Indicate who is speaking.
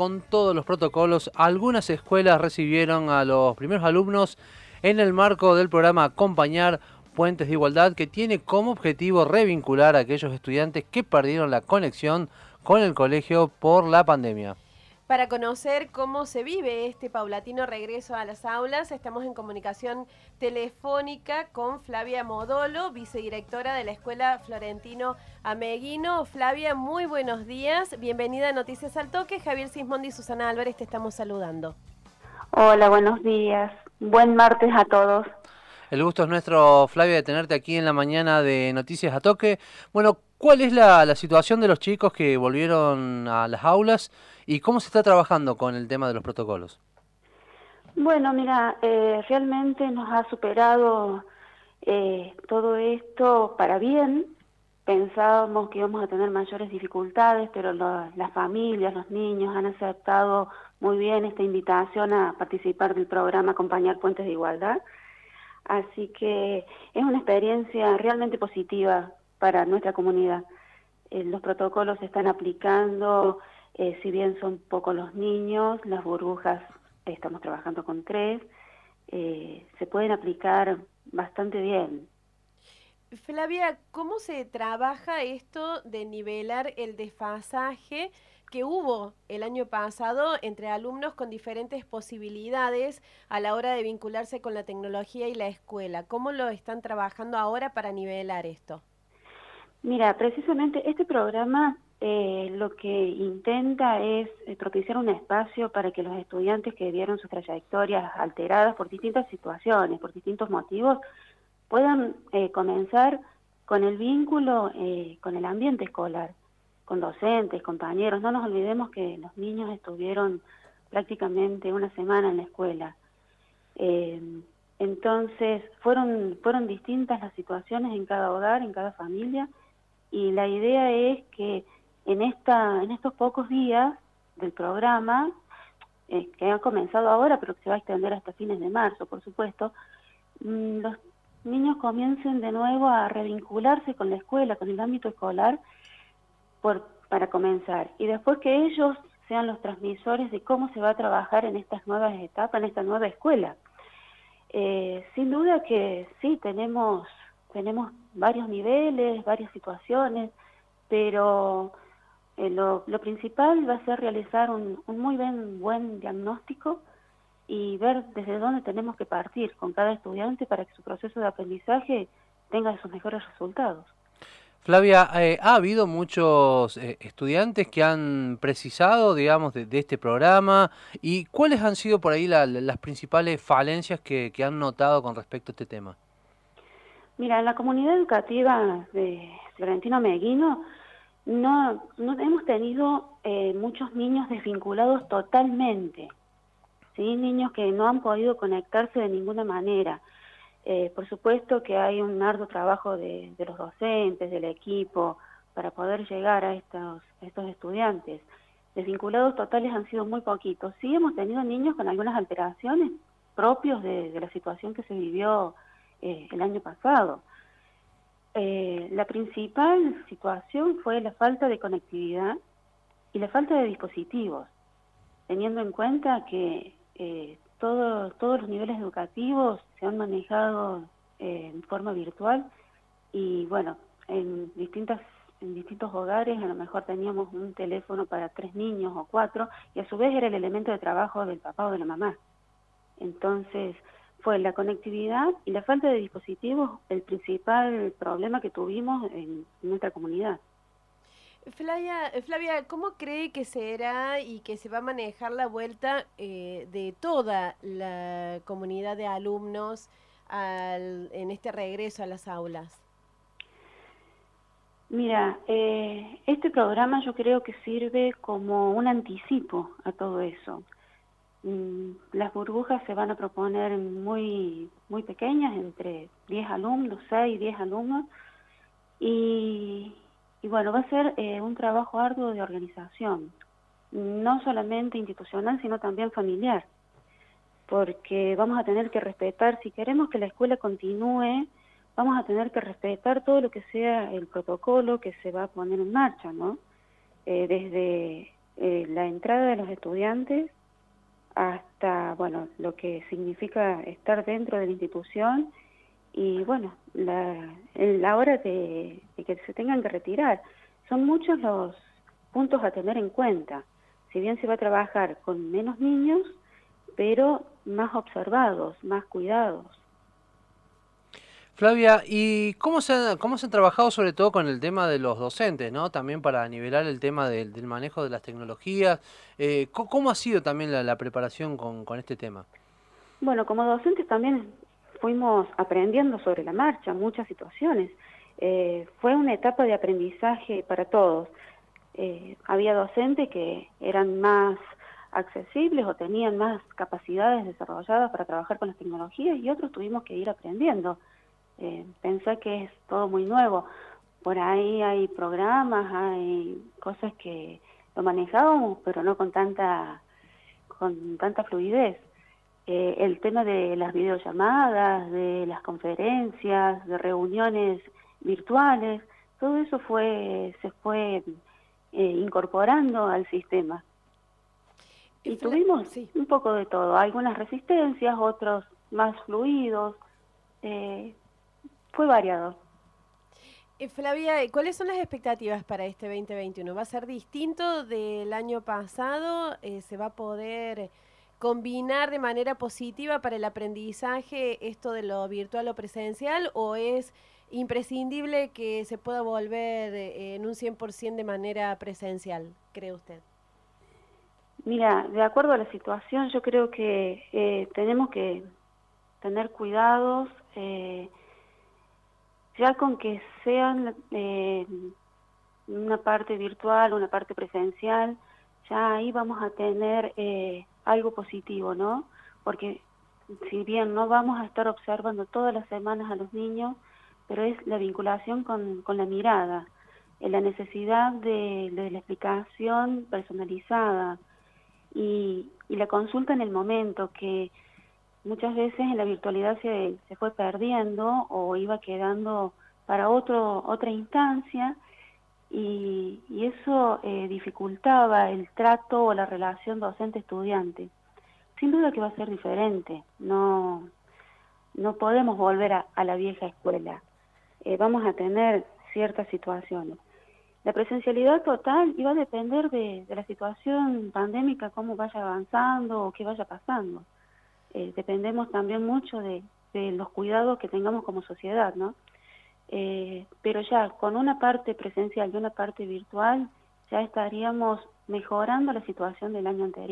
Speaker 1: con todos los protocolos, algunas escuelas recibieron a los primeros alumnos en el marco del programa Acompañar Puentes de Igualdad, que tiene como objetivo revincular a aquellos estudiantes que perdieron la conexión con el colegio por la pandemia.
Speaker 2: Para conocer cómo se vive este paulatino regreso a las aulas, estamos en comunicación telefónica con Flavia Modolo, vicedirectora de la Escuela Florentino Ameguino. Flavia, muy buenos días. Bienvenida a Noticias al Toque. Javier Sismondi y Susana Álvarez te estamos saludando.
Speaker 3: Hola, buenos días. Buen martes a todos.
Speaker 1: El gusto es nuestro, Flavia, de tenerte aquí en la mañana de Noticias a Toque. Bueno, ¿cuál es la, situación de los chicos que volvieron a las aulas y cómo se está trabajando con el tema de los protocolos?
Speaker 3: Bueno, mira, eh, realmente nos ha superado eh, todo esto para bien. Pensábamos que íbamos a tener mayores dificultades, pero las familias, los niños han aceptado muy bien esta invitación a participar del programa Acompañar Puentes de Igualdad. Así que es una experiencia realmente positiva para nuestra comunidad. Eh, los protocolos se están aplicando, eh, si bien son pocos los niños, las burbujas, estamos trabajando con tres, eh, se pueden aplicar bastante bien.
Speaker 2: Flavia, ¿cómo se trabaja esto de nivelar el desfasaje que hubo el año pasado entre alumnos con diferentes posibilidades a la hora de vincularse con la tecnología y la escuela. ¿Cómo lo están trabajando ahora para nivelar esto?
Speaker 3: Mira, precisamente este programa eh, lo que intenta es eh, propiciar un espacio para que los estudiantes que vieron sus trayectorias alteradas por distintas situaciones, por distintos motivos, puedan eh, comenzar con el vínculo con el ambiente escolar con docentes, compañeros. No nos olvidemos que los niños estuvieron prácticamente una semana en la escuela. Eh, entonces, fueron, fueron distintas las situaciones en cada hogar, en cada familia, y la idea es que en, esta, en estos pocos días del programa, eh, que ha comenzado ahora, pero que se va a extender hasta fines de marzo, por supuesto, mm, los niños comiencen de nuevo a revincularse con la escuela, con el ámbito escolar, por, para comenzar. Y después que ellos sean los transmisores de cómo se va a trabajar en estas nuevas etapas, en esta nueva escuela. Eh, sin duda que sí, tenemos, tenemos varios niveles, varias situaciones, pero eh, lo, lo, principal va a ser realizar un, un muy buen, buen diagnóstico y ver desde dónde tenemos que partir con cada estudiante para que su proceso de aprendizaje tenga sus mejores resultados.
Speaker 1: Flavia, eh, ha habido muchos eh, estudiantes que han precisado, digamos, de, este programa y cuáles han sido por ahí las principales falencias que, han notado con respecto a este tema.
Speaker 3: Mira, en la comunidad educativa de Florentino Meguino no, no hemos tenido eh, muchos niños desvinculados totalmente, ¿sí? niños que no han podido conectarse de ninguna manera. Eh, por supuesto que hay un arduo trabajo de, los docentes, del equipo, para poder llegar a estos, estos estudiantes. Desvinculados totales han sido muy poquitos. Sí hemos tenido niños con algunas alteraciones propios de, la situación que se vivió eh, el año pasado. Eh, la principal situación fue la falta de conectividad y la falta de dispositivos, teniendo en cuenta que todos los niveles educativos se han manejado eh, en forma virtual y bueno, en distintas en distintos hogares a lo mejor teníamos un teléfono para tres niños o cuatro y a su vez era el elemento de trabajo del papá o de la mamá. Entonces fue la conectividad y la falta de dispositivos el principal problema que tuvimos en nuestra comunidad.
Speaker 2: Flavia, Flavia, ¿cómo cree que será y que se va a manejar la vuelta eh, de toda la comunidad de alumnos en este regreso a las aulas?
Speaker 3: Mira, eh, este programa yo creo que sirve como un anticipo a todo eso. Las burbujas se van a proponer muy, muy pequeñas, entre 10 alumnos, 6, 10 alumnos, y, y bueno, va a ser eh, un trabajo arduo de organización, no solamente institucional, sino también familiar, porque vamos a tener que respetar, si queremos que la escuela continúe, vamos a tener que respetar todo lo que sea el protocolo que se va a poner en marcha, ¿no? Eh, desde eh, la entrada de los estudiantes hasta, bueno, lo que significa estar dentro de la institución y, bueno, la, en la hora de, que se tengan que retirar. Son muchos los puntos a tener en cuenta. Si bien se va a trabajar con menos niños, pero más observados, más cuidados.
Speaker 1: Flavia, ¿y cómo se, han, cómo se han trabajado sobre todo con el tema de los docentes, ¿no? También para nivelar el tema del, manejo de las tecnologías. Eh, ¿Cómo ha sido también la, preparación con, este tema?
Speaker 3: Bueno, como docentes también fuimos aprendiendo sobre la marcha muchas situaciones. Eh, fue una etapa de aprendizaje para todos. Eh, había docentes que eran más accesibles o tenían más capacidades desarrolladas para trabajar con las tecnologías y otros tuvimos que ir aprendiendo eh, pensé que es todo muy nuevo. Por ahí hay programas, hay cosas que lo manejábamos, pero no con tanta, con tanta fluidez. Eh, el tema de las videollamadas, de las conferencias, de reuniones virtuales, todo eso fue se fue eh, incorporando al sistema. Y tuvimos un poco de todo, algunas resistencias, otros más fluidos, eh, fue variado.
Speaker 2: Eh, Flavia, ¿cuáles son las expectativas para este 2021? ¿Va a ser distinto del año pasado? Eh, ¿Se va a poder combinar de manera positiva para el aprendizaje esto de lo virtual o presencial o es imprescindible que se pueda volver eh, en un 100% de manera presencial, cree usted?
Speaker 3: Mira, de acuerdo a la situación, yo creo que tenemos que tener cuidados. Eh, ya con que sean eh, una parte virtual, una parte presencial, ya ahí vamos a tener eh, algo positivo, ¿no? Porque si bien no vamos a estar observando todas las semanas a los niños, pero es la vinculación con, con la mirada, la necesidad de, de, la explicación personalizada y, y la consulta en el momento, que muchas veces en la virtualidad se, se fue perdiendo o iba quedando para otro, otra instancia y, y eso eh, dificultaba el trato o la relación docente-estudiante. Sin duda que va a ser diferente, no, no podemos volver a, a la vieja escuela, eh, vamos a tener ciertas situaciones. La presencialidad total iba a depender de, de la situación pandémica, cómo vaya avanzando o qué vaya pasando. Eh, dependemos también mucho de, los cuidados que tengamos como sociedad, ¿no? Eh, pero ya con una parte presencial y una parte virtual ya estaríamos mejorando la situación del año anterior.